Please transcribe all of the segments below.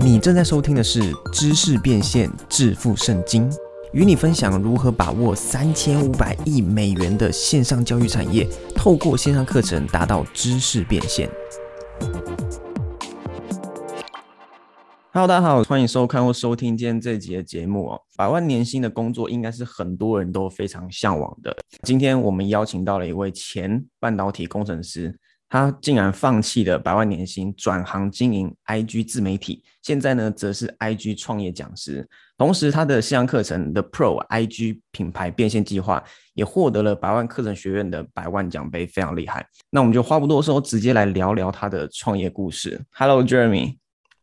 你正在收听的是《知识变现致富圣经》，与你分享如何把握三千五百亿美元的线上教育产业，透过线上课程达到知识变现。Hello，大家好，欢迎收看或收听今天这集的节目哦。百万年薪的工作应该是很多人都非常向往的。今天我们邀请到了一位前半导体工程师。他竟然放弃了百万年薪，转行经营 IG 自媒体。现在呢，则是 IG 创业讲师。同时，他的线上课程 The Pro IG 品牌变现计划也获得了百万课程学院的百万奖杯，非常厉害。那我们就话不多说，直接来聊聊他的创业故事。Hello Jeremy，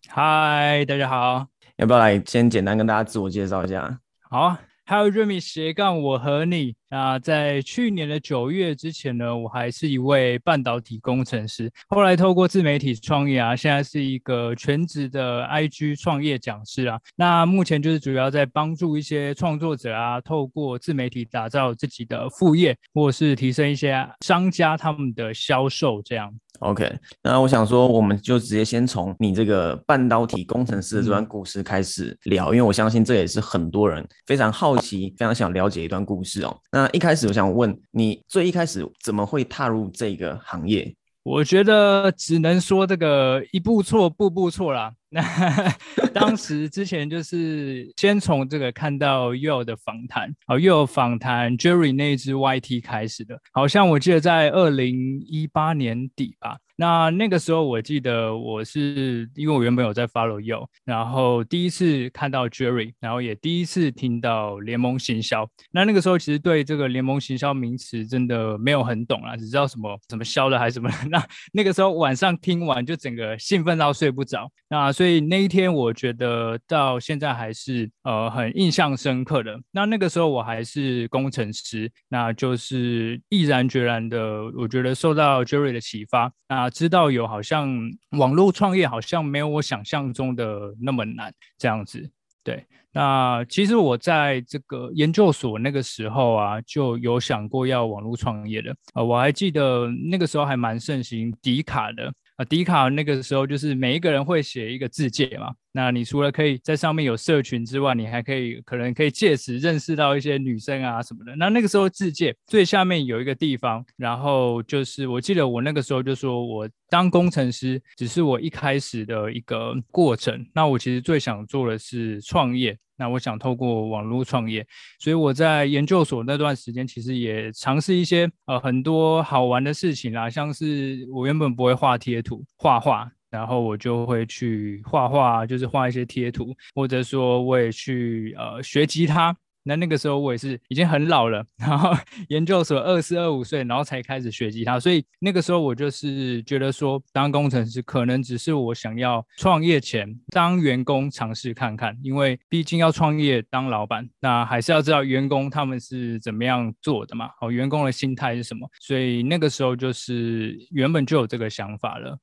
嗨，大家好。要不要来先简单跟大家自我介绍一下？好。，Hi，Jeremy，斜杠我和你啊，在去年的九月之前呢，我还是一位半导体工程师。后来透过自媒体创业啊，现在是一个全职的 IG 创业讲师啊。那目前就是主要在帮助一些创作者啊，透过自媒体打造自己的副业，或是提升一些商家他们的销售这样。OK，那我想说，我们就直接先从你这个半导体工程师的这段故事开始聊，因为我相信这也是很多人非常好奇、非常想了解一段故事哦。那一开始我想问你，最一开始怎么会踏入这个行业？我觉得只能说这个一步错，步步错啦。那 当时之前就是先从这个看到 Yo 的访谈，哦，Yo 访谈 Jerry 那支 YT 开始的，好像我记得在二零一八年底吧。那那个时候我记得我是因为我原本有在 follow Yo，然后第一次看到 Jerry，然后也第一次听到联盟行销。那那个时候其实对这个联盟行销名词真的没有很懂啊，只知道什么什么销的还是什么。那那个时候晚上听完就整个兴奋到睡不着。那所以那一天我觉得到现在还是呃很印象深刻的。那那个时候我还是工程师，那就是毅然决然的，我觉得受到 Jerry 的启发那。知道有好像网络创业好像没有我想象中的那么难这样子，对。那其实我在这个研究所那个时候啊，就有想过要网络创业的啊。我还记得那个时候还蛮盛行迪卡的。啊，迪卡那个时候就是每一个人会写一个字界嘛。那你除了可以在上面有社群之外，你还可以可能可以借此认识到一些女生啊什么的。那那个时候字界最下面有一个地方，然后就是我记得我那个时候就说我当工程师只是我一开始的一个过程。那我其实最想做的是创业。那我想透过网络创业，所以我在研究所那段时间，其实也尝试一些呃很多好玩的事情啦，像是我原本不会画贴图，画画，然后我就会去画画，就是画一些贴图，或者说我也去呃学吉他。那那个时候我也是已经很老了，然后 研究所二四二五岁，然后才开始学吉他，所以那个时候我就是觉得说，当工程师可能只是我想要创业前当员工尝试看看，因为毕竟要创业当老板，那还是要知道员工他们是怎么样做的嘛，哦，员工的心态是什么，所以那个时候就是原本就有这个想法了。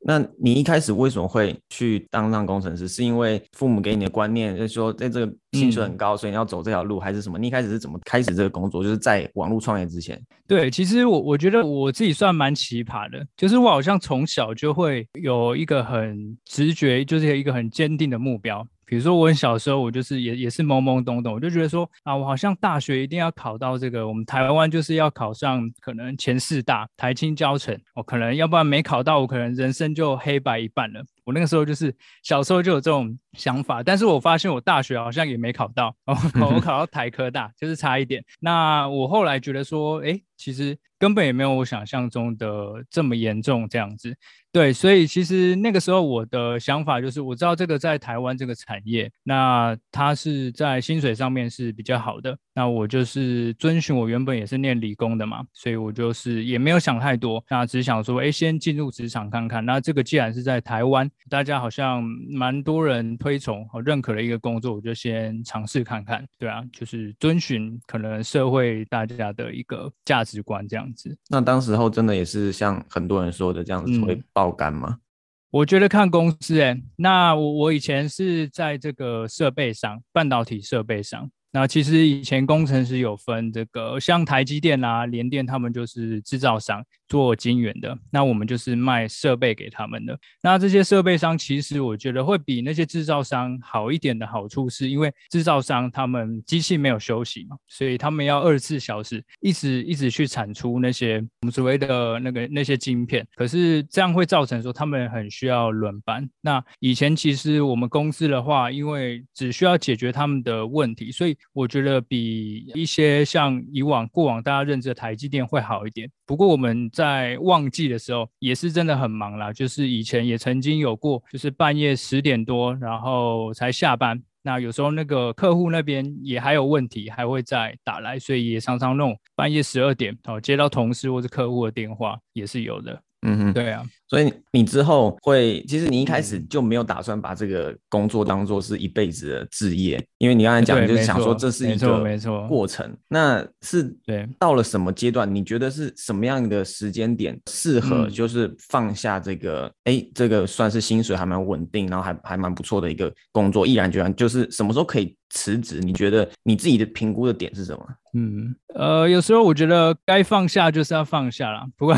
那你一开始为什么会去当上工程师？是因为父母给你的观念，就是说在这个薪水很高，所以你要走这条路，还是什么？你一开始是怎么开始这个工作？就是在网络创业之前。对，其实我我觉得我自己算蛮奇葩的，就是我好像从小就会有一个很直觉，就是一个很坚定的目标。比如说我很小时候，我就是也也是懵懵懂懂，我就觉得说啊，我好像大学一定要考到这个，我们台湾就是要考上可能前四大，台清交城，我可能要不然没考到，我可能人生就黑白一半了。我那个时候就是小时候就有这种想法，但是我发现我大学好像也没考到，哦我考到台科大，就是差一点。那我后来觉得说，哎，其实根本也没有我想象中的这么严重这样子。对，所以其实那个时候我的想法就是，我知道这个在台湾这个产业，那它是在薪水上面是比较好的。那我就是遵循我原本也是念理工的嘛，所以我就是也没有想太多，那只想说，哎，先进入职场看看。那这个既然是在台湾，大家好像蛮多人推崇和认可的一个工作，我就先尝试看看。对啊，就是遵循可能社会大家的一个价值观这样子。那当时候真的也是像很多人说的这样子会爆肝吗？我觉得看公司哎，那我我以前是在这个设备上，半导体设备上。那其实以前工程师有分这个，像台积电啊、联电，他们就是制造商，做晶圆的，那我们就是卖设备给他们的。那这些设备商其实我觉得会比那些制造商好一点的好处，是因为制造商他们机器没有休息嘛，所以他们要二十四小时一直一直去产出那些我们所谓的那个那些晶片。可是这样会造成说他们很需要轮班。那以前其实我们公司的话，因为只需要解决他们的问题，所以我觉得比一些像以往过往大家认知的台积电会好一点。不过我们在旺季的时候也是真的很忙啦，就是以前也曾经有过，就是半夜十点多然后才下班。那有时候那个客户那边也还有问题，还会再打来，所以也常常弄半夜十二点哦接到同事或者客户的电话也是有的。嗯哼，对啊。所以你之后会，其实你一开始就没有打算把这个工作当做是一辈子的置业，因为你刚才讲就是想说这是一个没错过程。那是对到了什么阶段？你觉得是什么样的时间点适合就是放下这个？哎，这个算是薪水还蛮稳定，然后还还蛮不错的一个工作，毅然决然就是什么时候可以辞职？你觉得你自己的评估的点是什么？嗯，呃，有时候我觉得该放下就是要放下了。不过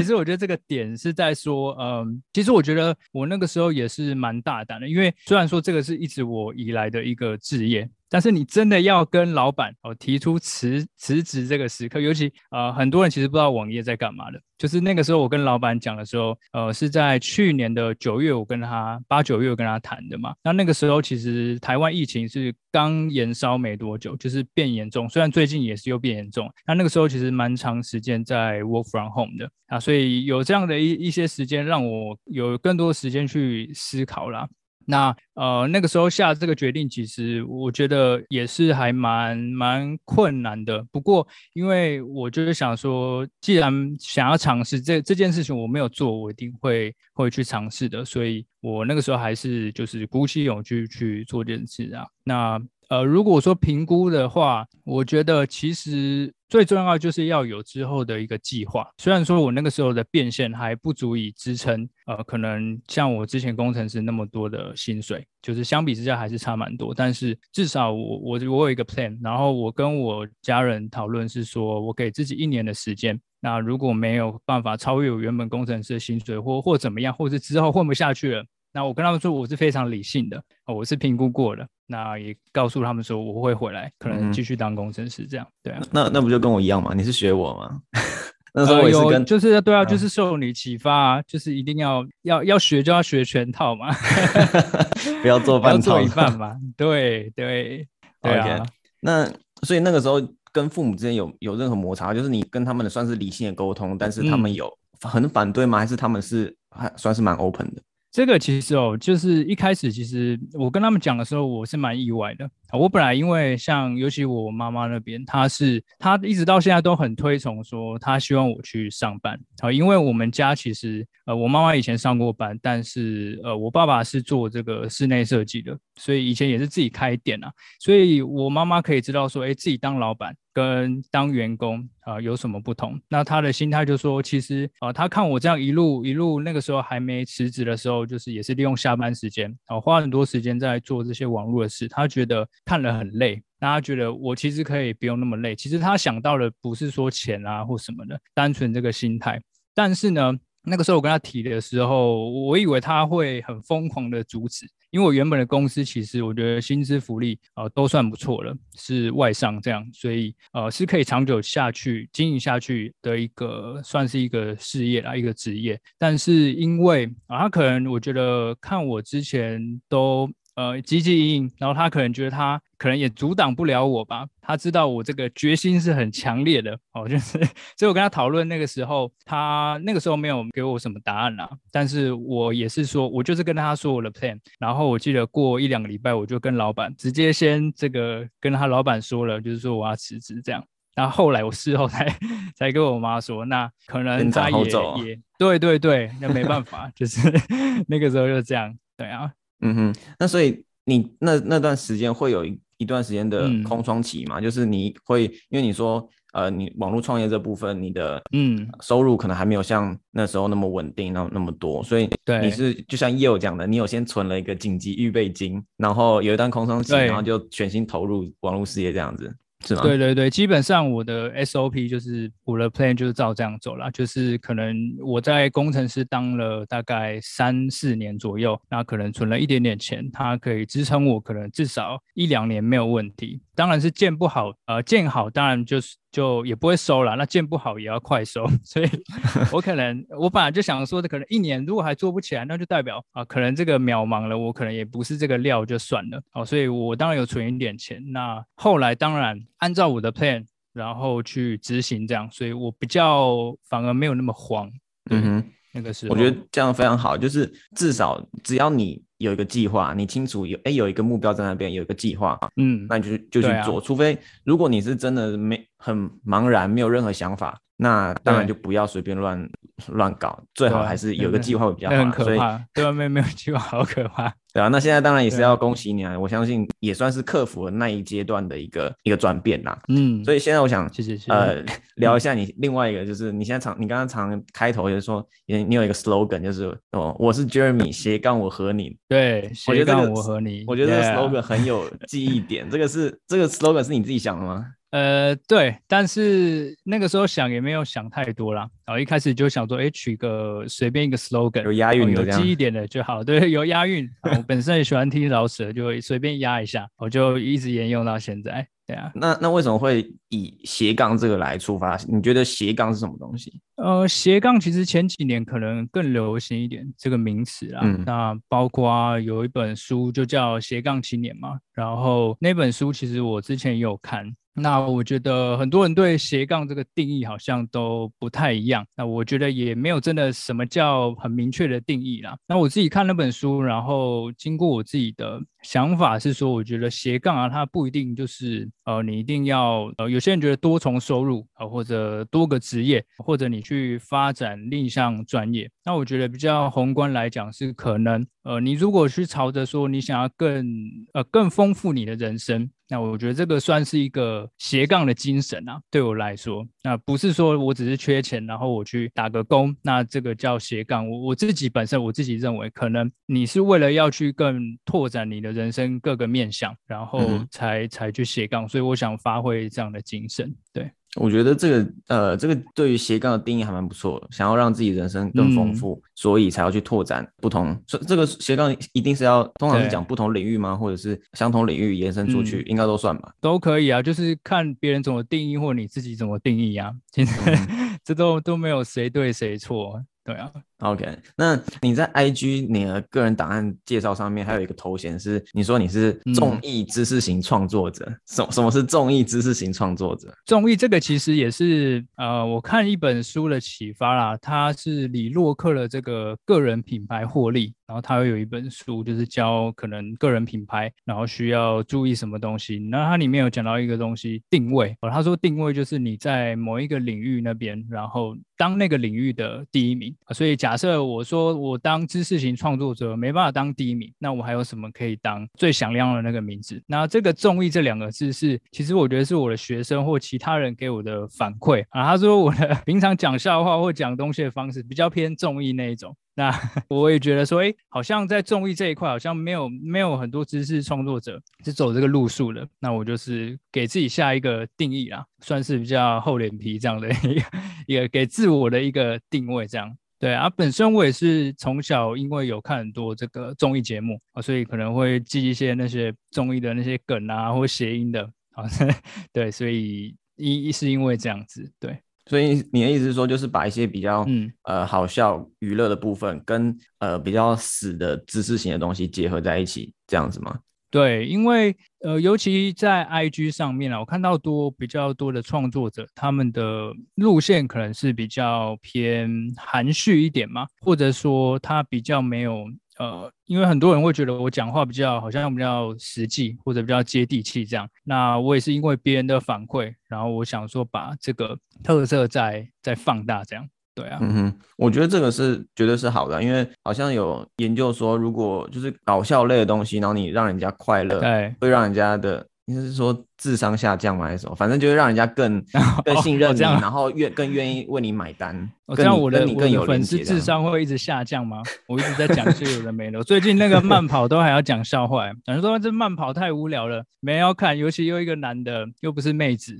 其实我觉得这个点是。在说，嗯，其实我觉得我那个时候也是蛮大胆的，因为虽然说这个是一直我以来的一个志业。但是你真的要跟老板哦提出辞辞职这个时刻，尤其呃很多人其实不知道网页在干嘛的。就是那个时候我跟老板讲的时候，呃是在去年的九月，我跟他八九月跟他谈的嘛。那那个时候其实台湾疫情是刚延烧没多久，就是变严重。虽然最近也是又变严重，那那个时候其实蛮长时间在 work from home 的啊，所以有这样的一一些时间让我有更多时间去思考啦。那呃那个时候下这个决定，其实我觉得也是还蛮蛮困难的。不过因为我就是想说，既然想要尝试这这件事情，我没有做，我一定会会去尝试的。所以我那个时候还是就是鼓起勇气去做这件事啊。那呃如果说评估的话，我觉得其实。最重要就是要有之后的一个计划。虽然说我那个时候的变现还不足以支撑，呃，可能像我之前工程师那么多的薪水，就是相比之下还是差蛮多。但是至少我我我有一个 plan，然后我跟我家人讨论是说，我给自己一年的时间。那如果没有办法超越我原本工程师的薪水，或或怎么样，或是之后混不下去了。那我跟他们说，我是非常理性的，我是评估过的。那也告诉他们说，我会回来，可能继续当工程师这样。对啊，那那不就跟我一样吗？你是学我吗？那时候我也是跟，就是对啊，就是受你启发，啊，就是一定要要要学就要学全套嘛 不要做半做一半嘛。对对对啊。那所以那个时候跟父母之间有有任何摩擦，就是你跟他们的算是理性的沟通，但是他们有很反对吗？还是他们是还算是蛮 open 的？这个其实哦，就是一开始其实我跟他们讲的时候，我是蛮意外的。我本来因为像尤其我妈妈那边，她是她一直到现在都很推崇说，她希望我去上班啊。因为我们家其实呃，我妈妈以前上过班，但是呃，我爸爸是做这个室内设计的，所以以前也是自己开店啊。所以我妈妈可以知道说，哎，自己当老板。跟当员工啊有什么不同？那她的心态就说，其实啊，她看我这样一路一路，那个时候还没辞职的时候，就是也是利用下班时间啊，花很多时间在做这些网络的事。她觉得看了很累，那他觉得我其实可以不用那么累。其实他想到的不是说钱啊或什么的，单纯这个心态。但是呢，那个时候我跟他提的时候，我以为他会很疯狂的阻止。因为我原本的公司其实我觉得薪资福利呃都算不错了，是外商这样，所以呃是可以长久下去经营下去的一个算是一个事业啦，一个职业。但是因为啊，他可能我觉得看我之前都。呃，积极应，然后他可能觉得他可能也阻挡不了我吧。他知道我这个决心是很强烈的哦，就是，所以我跟他讨论那个时候，他那个时候没有给我什么答案啦。但是我也是说，我就是跟他说我的 plan。然后我记得过一两个礼拜，我就跟老板直接先这个跟他老板说了，就是说我要辞职这样。然后后来我事后才 才跟我妈说，那可能他也也对对对，那没办法，就是 那个时候就这样，对啊。嗯哼，那所以你那那段时间会有一一段时间的空窗期嘛？就是你会因为你说呃，你网络创业这部分，你的嗯。收入可能还没有像那时候那么稳定，那那么多，所以你是就像叶友讲的，你有先存了一个紧急预备金，然后有一段空窗期，然后就全心投入网络事业这样子。是吗？对对对，基本上我的 SOP 就是我的 plan 就是照这样走了，就是可能我在工程师当了大概三四年左右，那可能存了一点点钱，它可以支撑我可能至少一两年没有问题。当然是建不好，呃，建好当然就是就也不会收了，那建不好也要快收，所以 我可能我本来就想说的，可能一年如果还做不起来，那就代表啊，可能这个渺茫了，我可能也不是这个料就算了哦，所以我当然有存一点钱，那后来当然按照我的 plan，然后去执行这样，所以我比较反而没有那么慌，嗯哼。那个时候我觉得这样非常好，就是至少只要你有一个计划，你清楚有哎有一个目标在那边，有一个计划，嗯，那你就就去做。除非如果你是真的没很茫然，没有任何想法，那当然就不要随便乱乱搞，最好还是有个计划会比较好很可怕，对啊，没有没有计划好可怕，对啊，那现在当然也是要恭喜你啊！我相信也算是克服了那一阶段的一个一个转变啦。嗯，所以现在我想谢谢呃，聊一下你另外一个，就是你现在常，你刚刚常开头就是说，你你有一个 slogan，就是哦，我是 Jeremy 斜杠我和你。对，斜杠我和你，我觉得这个 slogan 很有记忆点。这个是这个 slogan 是你自己想的吗？呃，对，但是那个时候想也没有想太多啦，然后一开始就想说，哎，取个随便一个 slogan，有押韵哦有记忆点的就好，对，有押韵。啊我本身也喜欢听饶舌，就随便押一下，我就一直沿用到现在。对啊，那那为什么会以斜杠这个来出发？你觉得斜杠是什么东西？呃，斜杠其实前几年可能更流行一点这个名词啦。嗯那包括有一本书就叫《斜杠青年》嘛，然后那本书其实我之前也有看。那我觉得很多人对斜杠这个定义好像都不太一样。那我觉得也没有真的什么叫很明确的定义啦。那我自己看那本书，然后经过我自己的想法是说，我觉得斜杠啊，它不一定就是呃，你一定要呃，有些人觉得多重收入啊、或者多个职业，或者你去发展另一项专业。那我觉得比较宏观来讲是可能呃，你如果去朝着说你想要更呃更丰富你的人生。那我觉得这个算是一个斜杠的精神啊，对我来说，那不是说我只是缺钱，然后我去打个工，那这个叫斜杠。我我自己本身我自己认为，可能你是为了要去更拓展你的人生各个面向，然后嗯才、才去斜杠，所以我想发挥这样的精神，对。我觉得这个呃，这个对于斜杠的定义还蛮不错的。想要让自己人生更丰富，所以才要去拓展不同。这这个斜杠一定是要通常是讲不同领域吗？或者是相同领域延伸出去，嗯应该都算吧？都可以啊，就是看别人怎么定义，或你自己怎么定义啊。其实、嗯 这都都没有谁对谁错，对啊。OK，那你在 IG 你的个人档案介绍上面还有一个头衔是，你说你是嗯综艺知识型创作者。什、什么是综艺知识型创作者？综艺这个其实也是呃，我看一本书的启发啦，它是李洛克的这个个人品牌获利，然后他会有一本书就是教可能个人品牌，然后需要注意什么东西。那它里面有讲到一个东西定位，哦，他说定位就是你在某一个领域那边，然后当那个领域的第一名。啊所以假假设我说我当知识型创作者没办法当第一名，那我还有什么可以当最响亮的那个名字？那这个综艺这两个字是，其实我觉得是我的学生或其他人给我的反馈啊。他说我的 平常讲笑话或讲东西的方式比较偏综艺那一种。那 我也觉得说，哎，好像在综艺这一块，好像没有没有很多知识创作者是走这个路数的。那我就是给自己下一个定义啦，算是比较厚脸皮这样的 一个一个给自我的一个定位这样。对啊，本身我也是从小因为有看很多这个综艺节目啊，所以可能会记一些那些综艺的那些梗啊或谐音的啊，对，所以一是因为这样子，对，所以你的意思是说，就是把一些比较、嗯呃好笑娱乐的部分，跟呃比较死的知识型的东西结合在一起，这样子吗？对，因为呃，尤其在 IG 上面啊，我看到多比较多的创作者，他们的路线可能是比较偏含蓄一点嘛，或者说他比较没有呃，因为很多人会觉得我讲话比较好像比较实际或者比较接地气这样。那我也是因为别人的反馈，然后我想说把这个特色再再放大这样。对啊，嗯哼，我觉得这个是绝对是好的，因为好像有研究说，如果就是搞笑类的东西，然后你让人家快乐，对，会让人家的你是说智商下降吗？还是什么？反正就是让人家更 更信任你，然后愿更愿意为你买单。这样我的你更有粉丝智商会一直下降吗？我一直在讲些有的没的。最近那个慢跑都还要讲笑话，有人说这慢跑太无聊了，没人要看。尤其又一个男的，又不是妹子，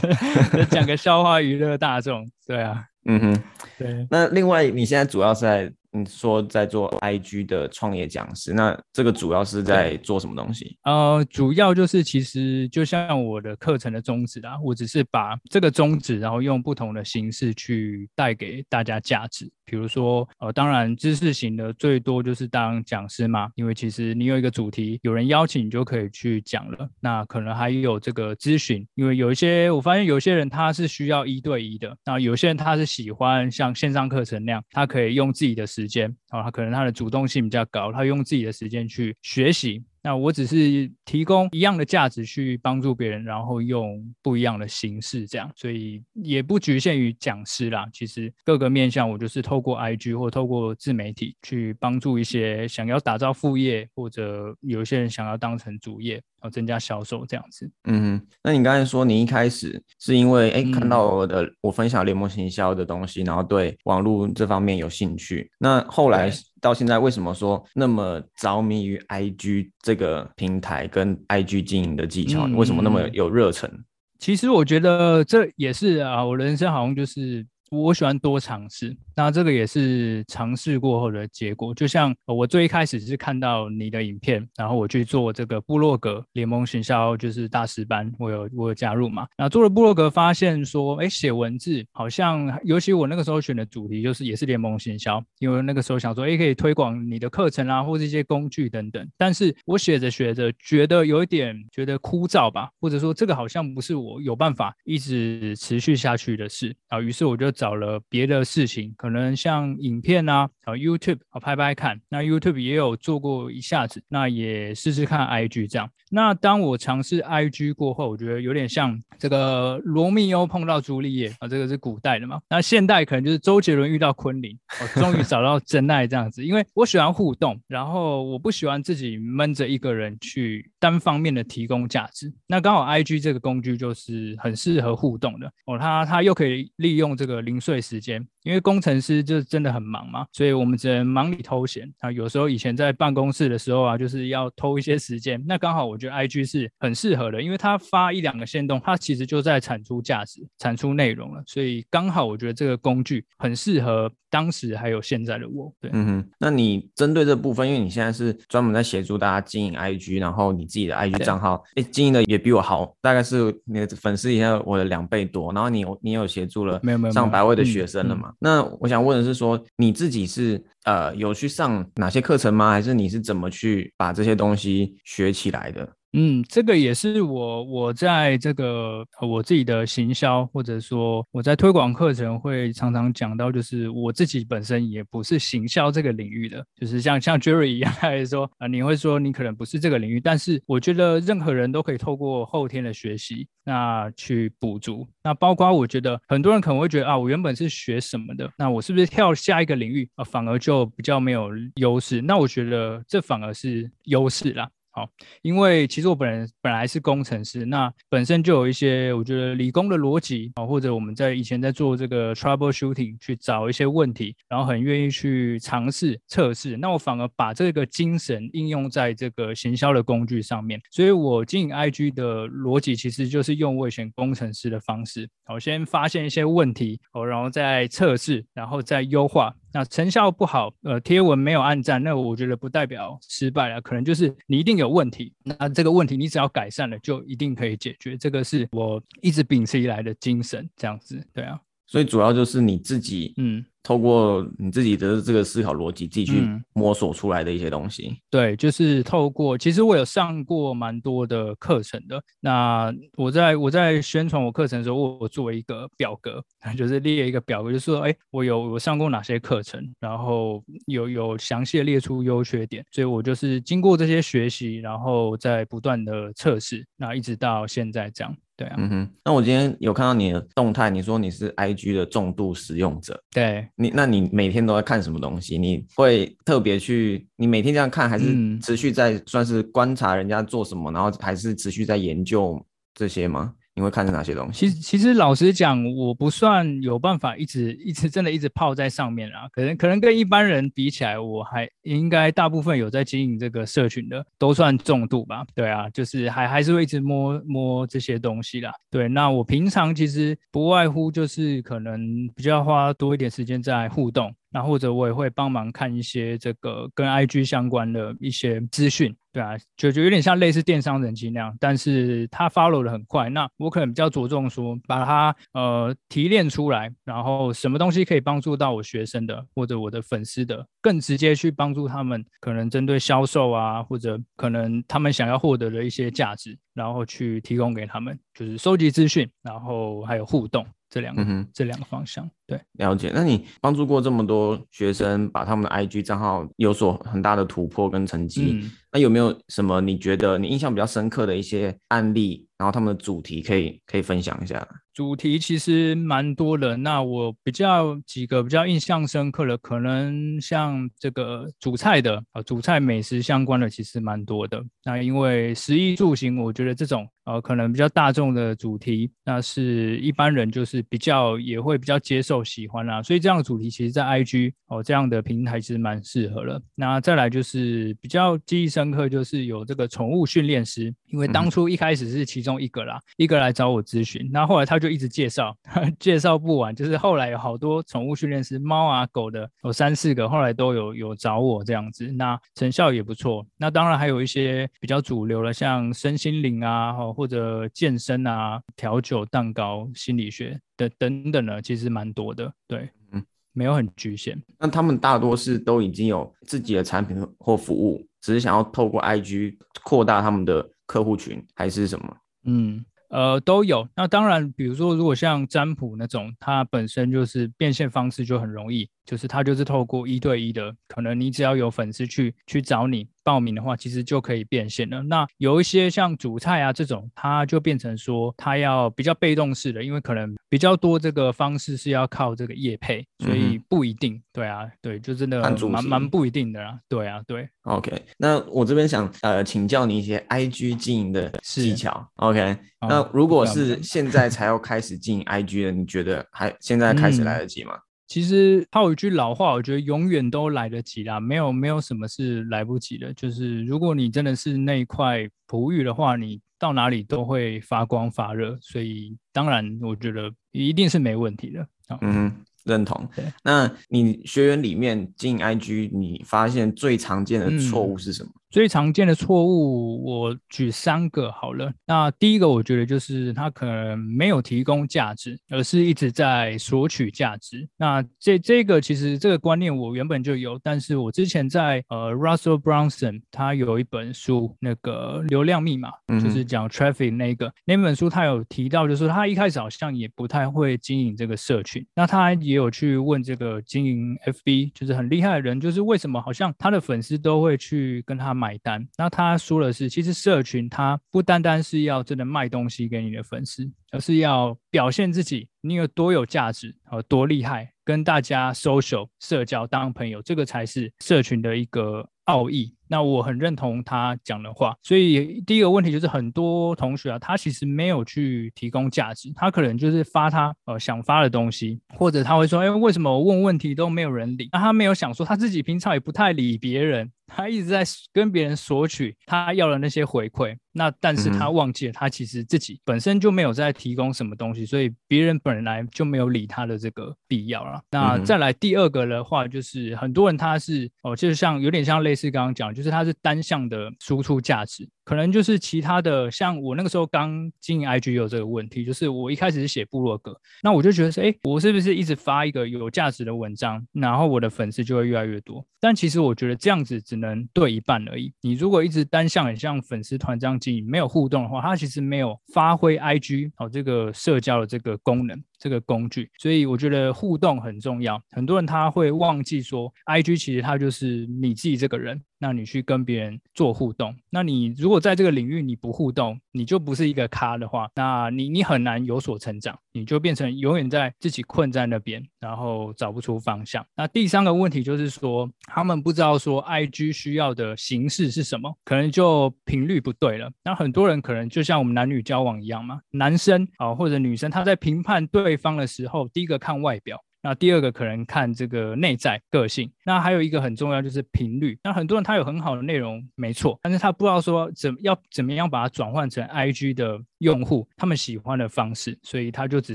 讲个笑话娱乐大众。对啊，嗯哼，对。那另外，你现在主要是在。你说在做 IG 的创业讲师，那这个主要是在做什么东西？呃，主要就是其实就像我的课程的宗旨啊，我只是把这个宗旨，然后用不同的形式去带给大家价值。比如说，呃，当然知识型的最多就是当讲师嘛，因为其实你有一个主题，有人邀请你就可以去讲了。那可能还有这个咨询，因为有一些我发现有些人他是需要一对一的，那有些人他是喜欢像线上课程那样，他可以用自己的时间，啊，他可能他的主动性比较高，他用自己的时间去学习。那我只是提供一样的价值去帮助别人，然后用不一样的形式这样，所以也不局限于讲师啦。其实各个面向，我就是透过 IG 或透过自媒体去帮助一些想要打造副业，或者有一些人想要当成主业。然后，增加销售这样子。嗯，那你刚才说你一开始是因为哎看到我的我分享联盟行销的东西，然后对网络这方面有兴趣。那后来到现在为什么说那么着迷于 IG 这个平台跟 IG 经营的技巧？为什么那么有热忱？其实我觉得这也是啊，我人生好像就是我喜欢多尝试。那这个也是尝试过后的结果，就像我最一开始是看到你的影片，然后我去做这个部落格联盟行销，就是大师班，我有我有加入嘛。那做了部落格，发现说，哎，写文字好像，尤其我那个时候选的主题就是也是联盟行销，因为那个时候想说，哎，可以推广你的课程啊，或者一些工具等等。但是我写着写着，觉得有一点觉得枯燥吧，或者说这个好像不是我有办法一直持续下去的事啊。于是我就找了别的事情。可能像影片啊，啊 YouTube 啊拍拍看，那 YouTube 也有做过一下子，那也试试看 IG 这样。那当我尝试 IG 过后，我觉得有点像这个罗密欧碰到朱丽叶啊，这个是古代的嘛。那现代可能就是周杰伦遇到昆凌，我终于找到真爱这样子。因为我喜欢互动，然后我不喜欢自己闷着一个人去单方面的提供价值。那刚好 IG 这个工具就是很适合互动的哦，它它又可以利用这个零碎时间。因为工程师就真的很忙嘛，所以我们只能忙里偷闲啊。有时候以前在办公室的时候啊，就是要偷一些时间。那刚好我觉得 IG 是很适合的，因为它发一两个线动，它其实就在产出价值、产出内容了。所以刚好我觉得这个工具很适合当时还有现在的我。对，嗯哼。那你针对这部分，因为你现在是专门在协助大家经营 IG，然后你自己的 IG 账号，哎，经营的也比我好，大概是你的粉丝也有我的两倍多。然后你有你有协助了上百位的学生了嘛？那我想问的是，说你自己是呃有去上哪些课程吗？还是你是怎么去把这些东西学起来的？嗯，这个也是我我在这个我自己的行销，或者说我在推广课程会常常讲到，就是我自己本身也不是行销这个领域的，就是像像 Jerry 一样，还是说啊，你会说你可能不是这个领域，但是我觉得任何人都可以透过后天的学习，那去补足。那包括我觉得很多人可能会觉得啊，我原本是学什么的，那我是不是跳下一个领域啊，反而就比较没有优势？那我觉得这反而是优势啦。好，因为其实我本人本来是工程师，那本身就有一些我觉得理工的逻辑啊，或者我们在以前在做这个 trouble shooting 去找一些问题，然后很愿意去尝试测试，那我反而把这个精神应用在这个行销的工具上面，所以我经营 IG 的逻辑其实就是用我以前工程师的方式，我先发现一些问题哦，然后再测试，然后再优化。那成效不好，呃，贴文没有按赞，那我觉得不代表失败了，可能就是你一定有问题。那这个问题你只要改善了，就一定可以解决。这个是我一直秉持以来的精神，这样子，对啊。所以主要就是你自己，嗯。透过你自己的这个思考逻辑，自己去摸索出来的一些东西。对，就是透过，其实我有上过蛮多的课程的。那我在我在宣传我课程的时候，我我做一个表格，就是列一个表格，就是说，哎，我有我上过哪些课程，然后有有详细的列出优缺点。所以我就是经过这些学习，然后再不断的测试，那一直到现在这样。对啊，嗯哼。那我今天有看到你的动态，你说你是 IG 的重度使用者。对。你那你每天都在看什么东西？你会特别去？你每天这样看，还是嗯持续在算是观察人家做什么，然后还是持续在研究这些吗？你会看是哪些东西？其实其实老实讲，我不算有办法一直一直真的一直泡在上面啦。可能可能跟一般人比起来，我还应该大部分有在经营这个社群的，都算重度吧。对啊，就是还还是会一直摸摸这些东西啦。对，那我平常其实不外乎就是可能比较花多一点时间在互动。那或者我也会帮忙看一些这个跟 IG 相关的一些资讯，对啊，就就有点像类似电商人机那样，但是它 follow 的很快。那我可能比较着重说，把它呃提炼出来，然后什么东西可以帮助到我学生的或者我的粉丝的，更直接去帮助他们，可能针对销售啊，或者可能他们想要获得的一些价值，然后去提供给他们，就是收集资讯，然后还有互动这两个、嗯，这两个方向，对。了解。那你帮助过这么多学生，把他们的 IG 账号有所很大的突破跟成绩，嗯那有没有什么你觉得你印象比较深刻的一些案例，然后他们的主题可以可以分享一下？主题其实蛮多的，那我比较几个比较印象深刻的，可能像这个主菜的啊，主菜美食相关的其实蛮多的。那因为食衣住行，我觉得这种呃可能比较大众的主题，那是一般人就是比较也会比较接受喜欢啦、所以这样的主题其实在 IG 哦这样的平台其实蛮适合了。那再来就是比较记忆深刻，就是有这个宠物训练师，因为当初一开始是其中一个啦，一个来找我咨询，那后来他就一直介绍，介绍不完，就是后来有好多宠物训练师，猫啊狗的有三四个，后来都有有找我这样子，那成效也不错。那当然还有一些比较主流的，像身心灵啊，哦或者健身啊、调酒、蛋糕、心理学的等等的，其实蛮多的，对，嗯，没有很局限。那他们大多是都已经有自己的产品或服务，只是想要透过 IG 扩大他们的客户群，还是什么？嗯，呃，都有。那当然，比如说，如果像占卜那种，它本身就是变现方式就很容易，就是它就是透过一对一的，可能你只要有粉丝去去找你报名的话，其实就可以变现了。那有一些像主菜啊这种，它就变成说它要比较被动式的，因为可能比较多这个方式是要靠这个业配，所以不一定。对啊，对，就真的蛮蛮不一定的啦。对啊，对。OK，那我这边想呃请教你一些 IG 经营的技巧。OK，、哦那如果是现在才要开始经营 IG 的，你觉得还现在开始来得及吗？其实套一句老话，我觉得永远都来得及啦，没有没有什么是来不及的。就是如果你真的是那一块璞玉的话，你到哪里都会发光发热。所以当然，我觉得一定是没问题的。嗯，认同对。那你学员里面进 IG，你发现最常见的错误是什么？最常见的错误，我举三个好了。那第一个，我觉得就是他可能没有提供价值，而是一直在索取价值。那这这个其实这个观念我原本就有，但是我之前在呃 Russell Brunson 他有一本书，那个流量密码，就是讲 traffic 那个那本书，他有提到，就是他一开始好像也不太会经营这个社群。那他也有去问这个经营 FB，就是很厉害的人，就是为什么好像他的粉丝都会去跟他买单？那他说的是，其实社群它不单单是要真的卖东西给你的粉丝，而是要表现自己，你有多有价值，呃，多厉害，跟大家 social 社交当朋友，这个才是社群的一个奥义。那我很认同他讲的话，所以第一个问题就是很多同学啊，他其实没有去提供价值，他可能就是发他呃想发的东西，或者他会说，哎，为什么我问问题都没有人理？那他没有想说他自己平常也不太理别人，他一直在跟别人索取他要的那些回馈，那但是他嗯忘记了他其实自己本身就没有在提供什么东西，所以别人本来就没有理他的这个必要了。那再来第二个的话，就是很多人他是哦，就是像有点像类似刚刚讲，就是他是单向的输出价值，可能就是其他的，像我那个时候刚经营 IG 有这个问题，就是我一开始是写部落格，那我就觉得是，哎，我是不是一直发一个有价值的文章，然后我的粉丝就会越来越多？但其实我觉得这样子只能对一半而已。你如果一直单向很像粉丝团这样经营，没有互动的话，它其实没有发挥 IG 哦这个社交的这个功能。这个工具，所以我觉得互动很重要。很多人他会忘记说，IG 其实它就是你自己这个人。那你去跟别人做互动，那你如果在这个领域你不互动，你就不是一个咖的话，那你你很难有所成长，你就变成永远在自己困在那边，然后找不出方向。那第三个问题就是说，他们不知道说 IG 需要的形式是什么，可能就频率不对了。那很多人可能就像我们男女交往一样嘛，男生啊或者女生他在评判对方的时候，第一个看外表。那第二个可能看这个内在个性，那还有一个很重要就是频率。那很多人他有很好的内容，没错，但是他不知道说怎要怎么样把它转换成 IG 的用户他们喜欢的方式，所以他就只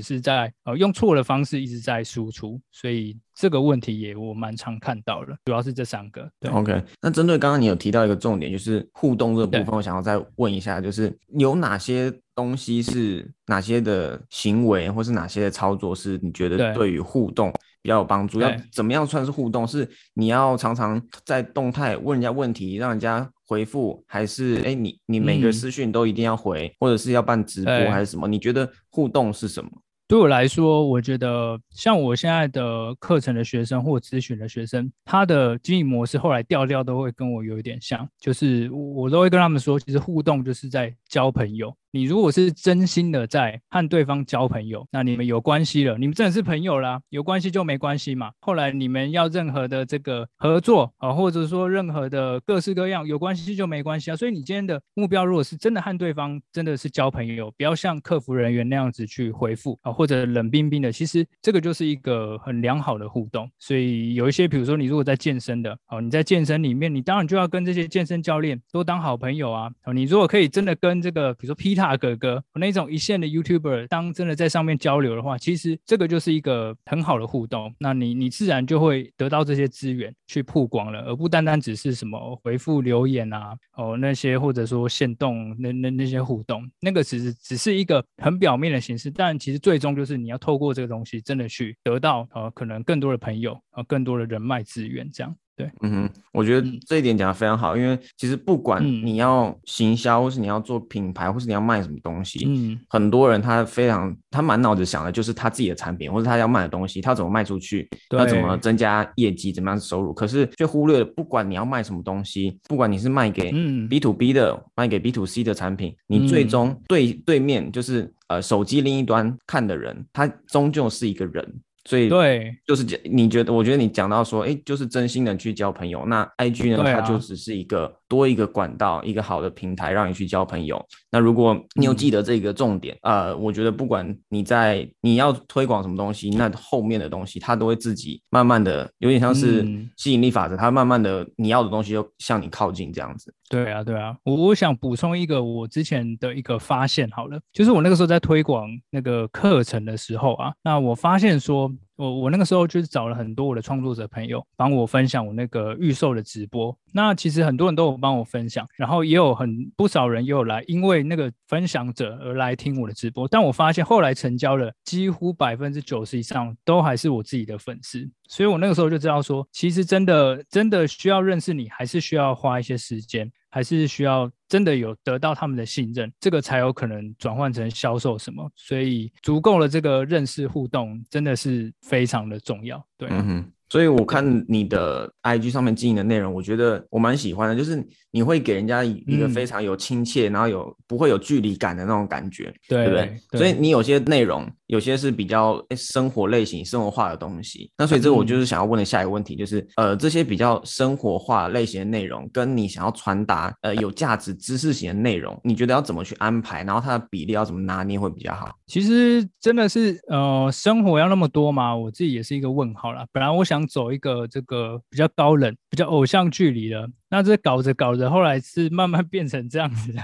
是在呃用错的方式一直在输出，所以这个问题也我蛮常看到了，主要是这三个。对，OK。那针对刚刚你有提到一个重点，就是互动这个部分，我想要再问一下，就是有哪些？东西是哪些的行为，或是哪些的操作是你觉得对于互动比较有帮助？要怎么样算是互动？是你要常常在动态问人家问题，让人家回复，还是哎你你每个私讯都一定要回，或者是要办直播还是什么？你觉得互动是什么？对我来说，我觉得像我现在的课程的学生或咨询的学生，他的经营模式后来调调都会跟我有一点像，就是我都会跟他们说，其实互动就是在交朋友。你如果是真心的在和对方交朋友，那你们有关系了，你们真的是朋友啦，有关系就没关系嘛。后来你们要任何的这个合作啊，或者说任何的各式各样有关系就没关系啊。所以你今天的目标如果是真的和对方真的是交朋友，不要像客服人员那样子去回复啊，或者冷冰冰的，其实这个就是一个很良好的互动。所以有一些，比如说你如果在健身的哦，你在健身里面，你当然就要跟这些健身教练都当好朋友啊。哦，你如果可以真的跟这个，比如说 Peter 大哥哥那种一线的 YouTuber，当真的在上面交流的话，其实这个就是一个很好的互动。那你你自然就会得到这些资源去曝光了，而不单单只是什么回复留言啊，哦那些或者说线动那那那些互动，那个只是只是一个很表面的形式。但其实最终就是你要透过这个东西，真的去得到呃可能更多的朋友，呃更多的人脉资源这样。对，嗯哼，我觉得这一点讲的非常好，因为其实不管你要行销，或是你要做品牌，或是你要卖什么东西，嗯，很多人他非常他满脑子想的就是他自己的产品，或者他要卖的东西，他怎么卖出去，要怎么增加业绩，怎么样收入，可是却忽略了，不管你要卖什么东西，不管你是卖给 B to B 的，卖给 B to C 的产品，你最终对对面就是呃手机另一端看的人，他终究是一个人。所以对，就是讲，你觉得？我觉得你讲到说，哎，就是真心的去交朋友。那 I G 呢，它就只是一个多一个管道，一个好的平台，让你去交朋友。那如果你有记得这个重点，呃，我觉得不管你在你要推广什么东西，那后面的东西它都会自己慢慢的，有点像是吸引力法则，它慢慢的你要的东西就向你靠近这样子。对啊，对啊，我我想补充一个我之前的一个发现，好了，就是我那个时候在推广那个课程的时候啊，那我发现说，我我那个时候就是找了很多我的创作者朋友帮我分享我那个预售的直播，那其实很多人都有帮我分享，然后也有很不少人也有来，因为那个分享者而来听我的直播，但我发现后来成交了几乎百分之九十以上都还是我自己的粉丝。所以我那个时候就知道说，其实真的真的需要认识你，还是需要花一些时间，还是需要真的有得到他们的信任，这个才有可能转换成销售什么。所以足够了，这个认识互动真的是非常的重要。对。嗯哼所以我看你的 IG 上面经营的内容，我觉得我蛮喜欢的，就是你会给人家一个非常有亲切，然后有不会有距离感的那种感觉，对不对？所以你有些内容，有些是比较生活类型、生活化的东西。那所以这我就是想要问的下一个问题，就是呃，这些比较生活化类型的内容，跟你想要传达呃有价值知识型的内容，你觉得要怎么去安排？然后它的比例要怎么拿捏会比较好？其实真的是呃，生活要那么多吗？我自己也是一个问号啦。本来我想。走一个这个比较高冷、比较偶像距离的，那这搞着搞着，后来是慢慢变成这样子的，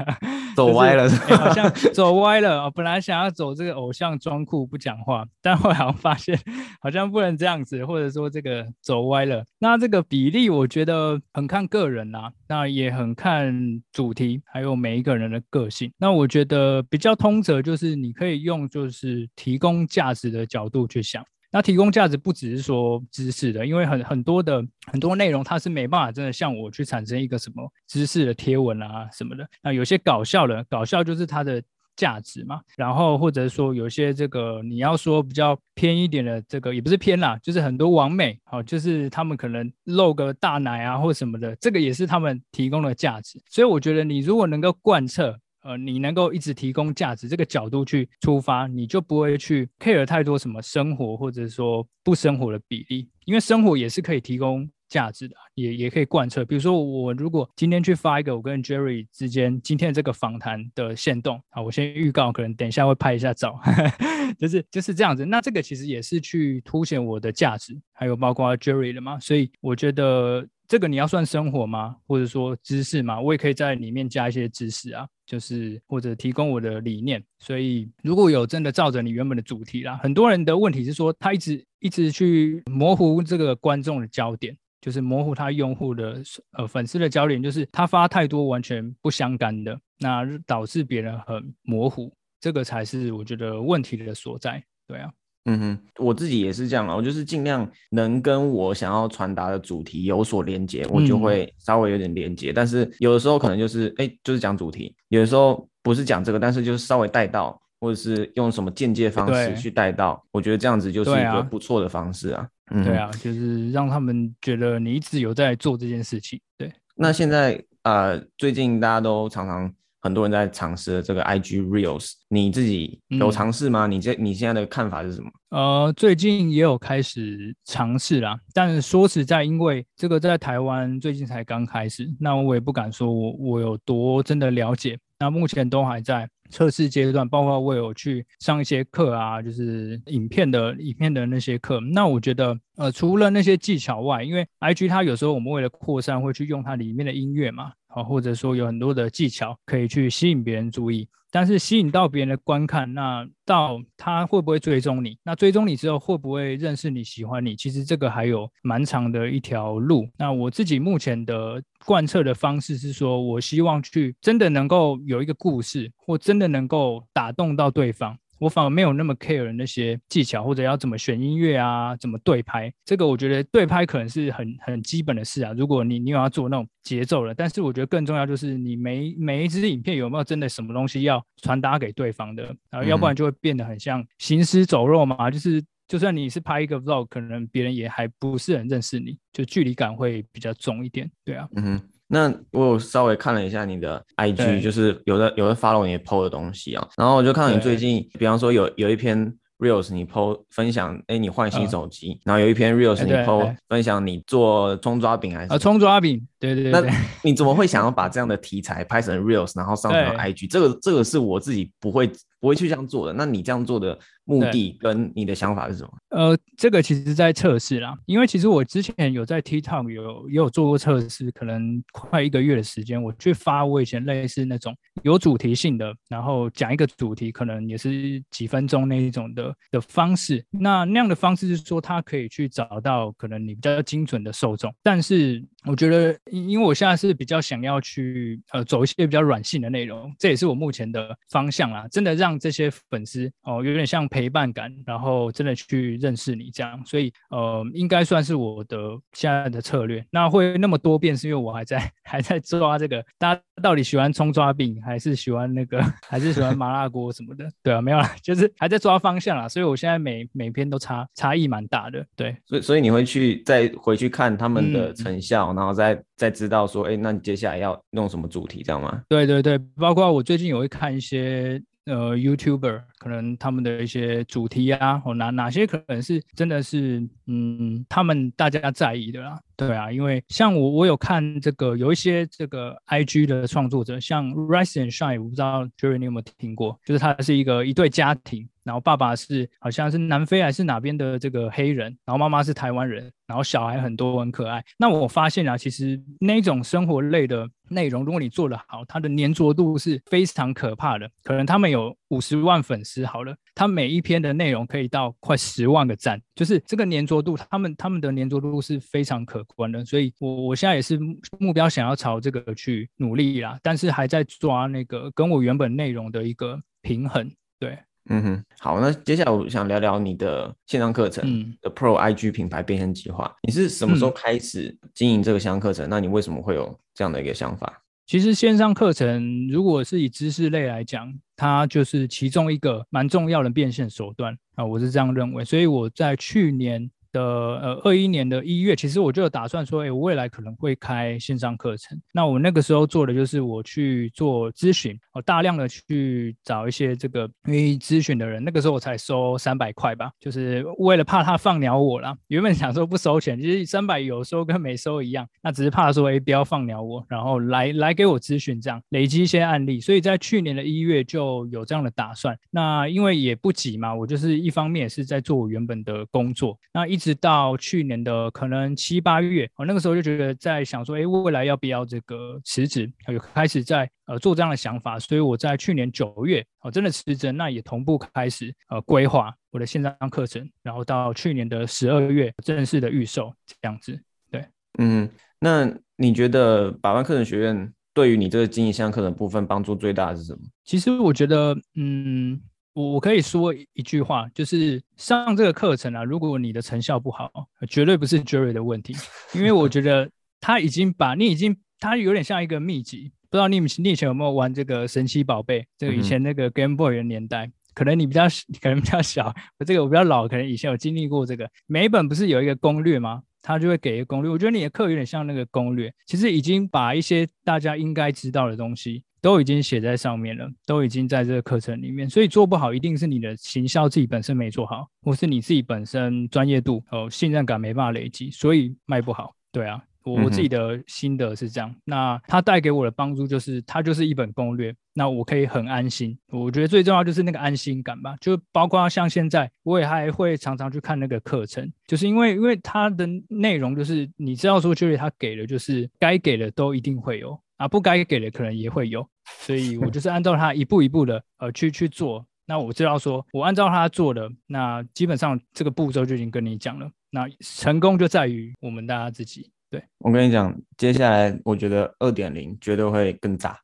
走歪了，好像走歪了啊！本来想要走这个偶像装酷不讲话，但后来好像发现好像不能这样子，或者说这个走歪了。那这个比例我觉得很看个人呐，那也很看主题，还有每一个人的个性。那我觉得比较通则就是你可以用就是提供价值的角度去想。那提供价值不只是说知识的，因为很很多的很多内容它是没办法真的像我去产生一个什么知识的贴文啊什么的。那有些搞笑的，搞笑就是它的。价值嘛。然后或者说有些这个你要说比较偏一点的这个也不是偏啦，就是很多网美哦，就是他们可能露个大奶啊或什么的，这个也是他们提供的价值。所以我觉得你如果能够贯彻。呃，你能够一直提供价值这个角度去出发，你就不会去 care 太多什么生活或者说不生活的比例，因为生活也是可以提供价值的，也也可以贯彻。比如说我如果今天去发一个我跟 Jerry 之间今天这个访谈的线动啊，我先预告，可能等一下会拍一下照，就是就是这样子。那这个其实也是去凸显我的价值，还有包括 Jerry 的嘛，所以我觉得。这个你要算生活吗？或者说知识吗？我也可以在里面加一些知识啊，就是或者提供我的理念。所以如果有真的照着你原本的主题啦，很多人的问题是说他一直一直去模糊这个观众的焦点，就是模糊他用户的呃粉丝的焦点，就是他发太多完全不相干的，那导致别人很模糊，这个才是我觉得问题的所在。对啊。嗯哼，我自己也是这样啊，我就是尽量能跟我想要传达的主题有所连接，我就会稍微有点连接。但是有的时候可能就是哎，就是讲主题；有的时候不是讲这个，但是就是稍微带到，或者是用什么间接方式去带到。我觉得这样子就是一个不错的方式啊。对啊，就是让他们觉得你一直有在做这件事情。对，那现在呃，最近大家都常常。很多人在尝试这个 IG Reels，你自己有尝试吗？你这你现在的看法是什么？呃，最近也有开始尝试啦，但是说实在，因为这个在台湾最近才刚开始，那我也不敢说我我有多真的了解。那目前都还在测试阶段，包括我有去上一些课啊，就是影片的影片的那些课。那我觉得，呃，除了那些技巧外，因为 IG 它有时候我们为了扩散会去用它里面的音乐嘛。好，或者说有很多的技巧可以去吸引别人注意，但是吸引到别人的观看，那到他会不会追踪你？那追踪你之后会不会认识你、喜欢你？其实这个还有蛮长的一条路。那我自己目前的贯彻的方式是说，我希望去真的能够有一个故事，或真的能够打动到对方。我反而没有那么 care 那些技巧，或者要怎么选音乐啊，怎么对拍，这个我觉得对拍可能是很很基本的事啊。如果你你有要做那种节奏了，但是我觉得更重要就是你每每一支影片有没有真的什么东西要传达给对方的，然后要不然就会变得很像行尸走肉嘛。就是就算你是拍一个 vlog，可能别人也还不是很认识你，就距离感会比较重一点。对啊，嗯哼。那我有稍微看了一下你的 IG，就是有的有的 follow 你 PO 的东西啊，然后我就看到你最近，比方说有有一篇 reels 你 PO 分享，哎，你换新手机，然后有一篇 reels 你 PO 分享你做葱抓饼还是？啊，葱抓饼，对对对。那你怎么会想要把这样的题材拍成 reels，然后上传 IG？这个这个是我自己不会。不会去这样做的。那你这样做的目的跟你的想法是什么？呃，这个其实在测试啦，因为其实我之前有在 TikTok 有也有做过测试，可能快一个月的时间，我去发我以前类似那种有主题性的，然后讲一个主题，可能也是几分钟那一种的的方式。那那样的方式是说，它可以去找到可能你比较精准的受众。但是我觉得，因为我现在是比较想要去呃走一些比较软性的内容，这也是我目前的方向啦。真的让让这些粉丝哦，有点像陪伴感，然后真的去认识你这样，所以呃，应该算是我的现在的策略。那会那么多变，是因为我还在 还在抓这个，大家到底喜欢葱抓饼，还是喜欢那个，还是喜欢麻辣锅什么的？对啊，没有啦，就是还在抓方向啦。所以我现在每每篇都差差异蛮大的。对，所以所以你会去再回去看他们的成效，然后再再知道说，哎，那你接下来要弄什么主题，这样吗？对对对，包括我最近也会看一些。呃，YouTuber 可能他们的一些主题啊，或哪哪些可能是真的是，嗯，他们大家在意的啦。对啊，因为像我，我有看这个有一些这个 IG 的创作者，像 Rise and Shine，我不知道 Jerry 你有没有听过，就是他是一个一对家庭。然后爸爸是好像是南非还是哪边的这个黑人，然后妈妈是台湾人，然后小孩很多很可爱。那我发现啊，其实那种生活类的内容，如果你做得好，它的粘着度是非常可怕的。可能他们有五十万粉丝好了，他每一篇的内容可以到快十万个赞，就是这个粘着度，他们他们的粘着度是非常可观的。所以，我我现在也是目标想要朝这个去努力啦，但是还在抓那个跟我原本内容的一个平衡，对。嗯哼，好，那接下来我想聊聊你的线上课程的 Pro IG 品牌变现计划。你是什么时候开始经营这个线上课程？那你为什么会有这样的一个想法？其实线上课程如果是以知识类来讲，它就是其中一个蛮重要的变现手段啊，我是这样认为。所以我在去年。的呃，二一年的一月，其实我就有打算说，哎，我未来可能会开线上课程。那我那个时候做的就是我去做咨询，我大量的去找一些这个愿意咨询的人。那个时候我才收三百块吧，就是为了怕他放鸟我啦。原本想说不收钱，其实三百有收跟没收一样。那只是怕说，哎，不要放鸟我，然后来来给我咨询，这样累积一些案例。所以在去年的一月就有这样的打算。那因为也不急嘛，我就是一方面也是在做我原本的工作，那一。直到去年的可能七八月，我那个时候就觉得在想说，哎，未来要不要这个辞职？有开始在呃做这样的想法，所以我在去年九月，哦，真的辞职，那也同步开始呃规划我的线上课程，然后到去年的十二月正式的预售这样子。对，嗯，那你觉得百万课程学院对于你这个经营线上课程部分帮助最大的是什么？其实我觉得，嗯。我我可以说一句话，就是上这个课程啊，如果你的成效不好，绝对不是 Jerry 的问题，因为我觉得他已经把你已经，他有点像一个秘籍，不知道你你以前有没有玩这个神奇宝贝？这个以前那个 Game Boy 的年代，可能你比较可能比较小，我这个我比较老，可能以前有经历过这个。每一本不是有一个攻略吗？他就会给一个攻略。我觉得你的课有点像那个攻略，其实已经把一些大家应该知道的东西。都已经写在上面了，都已经在这个课程里面，所以做不好一定是你的行销自己本身没做好，或是你自己本身专业度哦信任感没办法累积，所以卖不好。对啊，我我自己的心得是这样。那它带给我的帮助就是，它就是一本攻略，那我可以很安心。我觉得最重要就是那个安心感吧，就包括像现在我也还会常常去看那个课程，就是因为因为它的内容就是你知道说就是他给的就是该给的都一定会有。啊，不该给的可能也会有，所以我就是按照他一步一步的呃去去做。那我知道说，我按照他做的，那基本上这个步骤就已经跟你讲了。那成功就在于我们大家自己。对我跟你讲，接下来我觉得二点零绝对会更炸。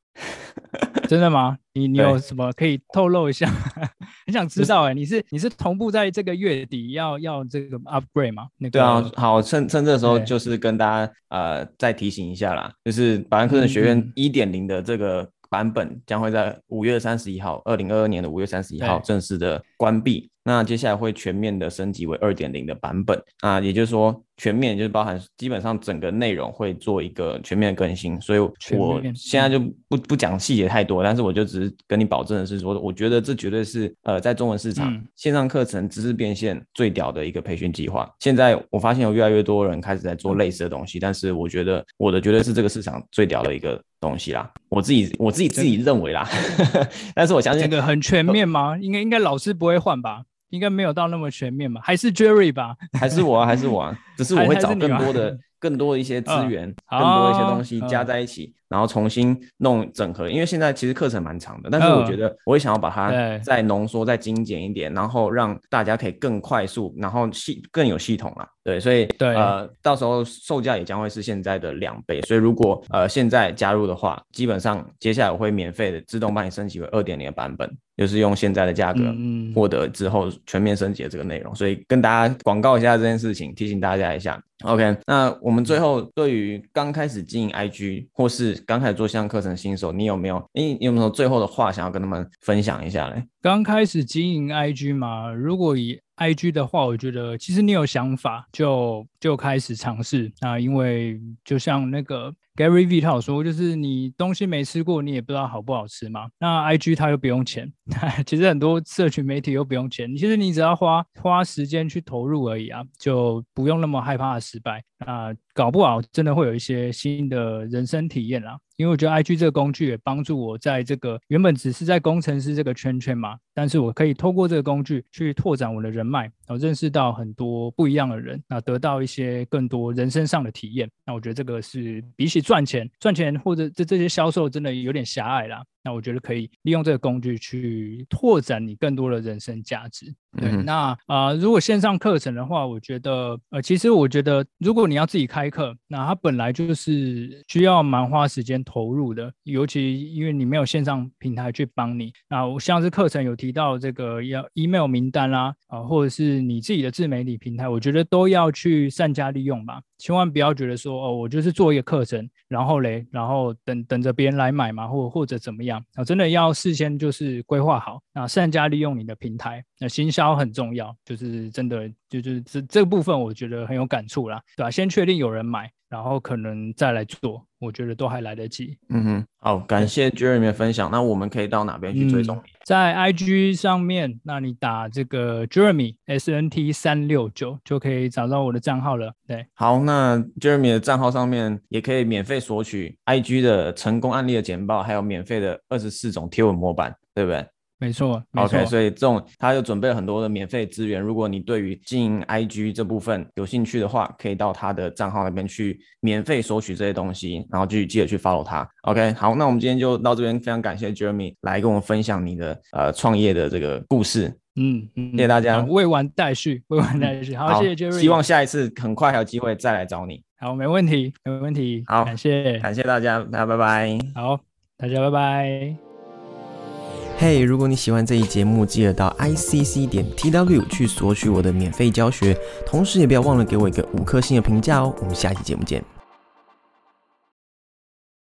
真的吗？你你有什么可以透露一下？很想知道哎，你是你是同步在这个月底要要这个 upgrade 吗？对啊，好，趁趁这时候就是跟大家呃再提醒一下啦，就是百万课程学院一点零的这个版本将会在五月三十一号，二零二二年的五月三十一号正式的关闭。那接下来会全面的升级为二点零的版本啊，也就是说全面就是包含基本上整个内容会做一个全面的更新，所以我现在就不不讲细节太多，但是我就只是跟你保证的是说，我觉得这绝对是呃在中文市场线上课程知识变现最屌的一个培训计划。现在我发现有越来越多人开始在做类似的东西，但是我觉得我的绝对是这个市场最屌的一个东西啦，我自己我自己自己认为啦，但是我相信这个很全面吗？应该应该老师不会换吧？应该没有到那么全面吧？还是 Jerry 吧？还是我？还是我？只是我会找更多的、更多的一些资源，更多一些东西加在一起。然后重新弄整合，因为现在其实课程蛮长的，但是我觉得我也想要把它再浓缩、再精简一点，然后让大家可以更快速，然后系更有系统了。对，所以对呃，到时候售价也将会是现在的两倍。所以如果呃现在加入的话，基本上接下来我会免费的自动帮你升级为二点零的版本，就是用现在的价格获得之后全面升级的这个内容。所以跟大家广告一下这件事情，提醒大家一下。OK，那我们最后对于刚开始经营 IG 或是刚开始做线上课程新手，你有没有？你有没有最后的话想要跟他们分享一下嘞？刚开始经营 IG 嘛，如果以 IG 的话，我觉得其实你有想法就就开始尝试啊，因为就像那个 Gary V 他有说，就是你东西没吃过，你也不知道好不好吃嘛。那 IG 他又不用钱，其实很多社群媒体又不用钱，其实你只要花花时间去投入而已啊，就不用那么害怕失败啊。搞不好真的会有一些新的人生体验啦，因为我觉得 IG 这个工具也帮助我在这个原本只是在工程师这个圈圈嘛，但是我可以透过这个工具去拓展我的人脉，然后认识到很多不一样的人，那得到一些更多人生上的体验。那我觉得这个是比起赚钱，赚钱或者这这些销售真的有点狭隘啦。那我觉得可以利用这个工具去拓展你更多的人生价值。对，那啊，如果线上课程的话，我觉得呃，其实我觉得如果你要自己开课，那它本来就是需要蛮花时间投入的，尤其因为你没有线上平台去帮你。那我像是课程有提到这个要 email 名单啦，啊，或者是你自己的自媒体平台，我觉得都要去善加利用吧。千万不要觉得说哦，我就是做一个课程，然后嘞，然后等等着别人来买嘛，或或者怎么样啊？真的要事先就是规划好，那善加利用你的平台，那行销很重要，就是真的就就是这这个部分，我觉得很有感触啦，对吧？先确定有人买。然后可能再来做，我觉得都还来得及。嗯哼，好，感谢 Jeremy 的分享。那我们可以到哪边去追踪你？在 IG 上面，那你打这个 Jeremy S N T 三六九就可以找到我的账号了。对，好，那 Jeremy 的账号上面也可以免费索取 IG 的成功案例的简报，还有免费的二十四种贴文模板，对不对？没错，OK，所以这种他又准备了很多的免费资源。如果你对于经营 IG 这部分有兴趣的话，可以到他的账号那边去免费索取这些东西，然后去记得去 follow 他。OK，好，那我们今天就到这边，非常感谢 Jeremy 来跟我们分享你的呃创业的这个故事。嗯，谢谢大家，未完待续，未完待续。好，谢谢 Jeremy，希望下一次很快还有机会再来找你。好，没问题，没问题。好，感谢，感谢大家，大家拜拜。好，大家拜拜。嘿，如果你喜欢这一节目，记得到 i c c 点 t w 去索取我的免费教学，同时也不要忘了给我一个五颗星的评价哦。我们下期节目见。